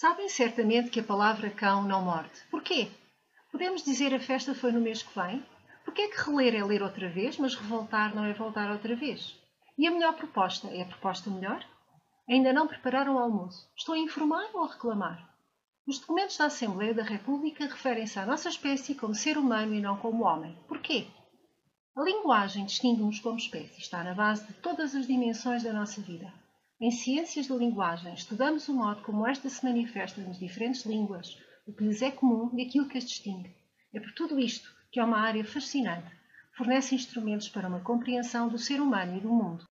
Sabem certamente que a palavra cão não morde. Porquê? Podemos dizer a festa foi no mês que vem? Porquê é que reler é ler outra vez, mas revoltar não é voltar outra vez? E a melhor proposta é a proposta melhor? Ainda não prepararam o almoço. Estou a informar ou a reclamar? Os documentos da Assembleia da República referem-se à nossa espécie como ser humano e não como homem. Porquê? A linguagem distingue-nos como espécie, está na base de todas as dimensões da nossa vida. Em ciências da linguagem, estudamos o modo como esta se manifesta nas diferentes línguas, o que lhes é comum e aquilo que as distingue. É por tudo isto que é uma área fascinante, fornece instrumentos para uma compreensão do ser humano e do mundo.